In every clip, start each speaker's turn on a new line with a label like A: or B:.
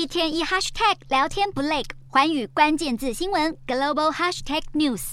A: 一天一 hashtag 聊天不累，寰宇关键字新闻 global hashtag news。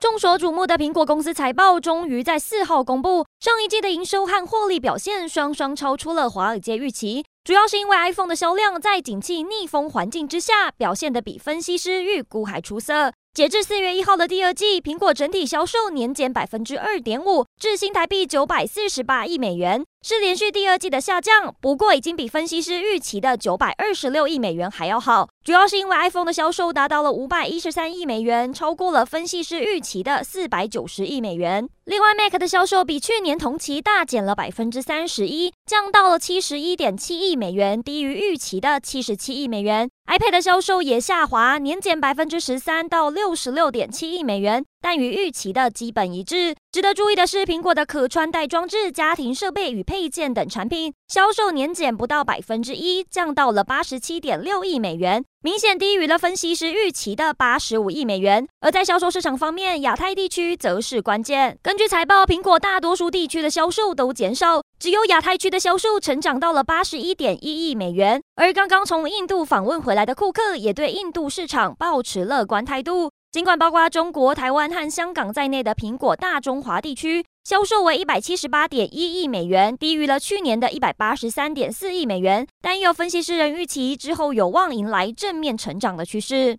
B: 众所瞩目的苹果公司财报终于在四号公布，上一季的营收和获利表现双双超出了华尔街预期，主要是因为 iPhone 的销量在景气逆风环境之下表现得比分析师预估还出色。截至四月一号的第二季，苹果整体销售年减百分之二点五，至新台币九百四十八亿美元，是连续第二季的下降。不过，已经比分析师预期的九百二十六亿美元还要好。主要是因为 iPhone 的销售达到了五百一十三亿美元，超过了分析师预期的四百九十亿美元。另外，Mac 的销售比去年同期大减了百分之三十一，降到了七十一点七亿美元，低于预期的七十七亿美元。iPad 的销售也下滑，年减百分之十三到六十六点七亿美元，但与预期的基本一致。值得注意的是，苹果的可穿戴装置、家庭设备与配件等产品销售年减不到百分之一，降到了八十七点六亿美元，明显低于了分析师预期的八十五亿美元。而在销售市场方面，亚太地区则是关键。根据财报，苹果大多数地区的销售都减少，只有亚太区的销售成长到了八十一点一亿美元。而刚刚从印度访问回来的库克也对印度市场保持乐观态度。尽管包括中国、台湾和香港在内的苹果大中华地区销售为一百七十八点一亿美元，低于了去年的一百八十三点四亿美元，但也有分析师人预期之后有望迎来正面成长的趋势。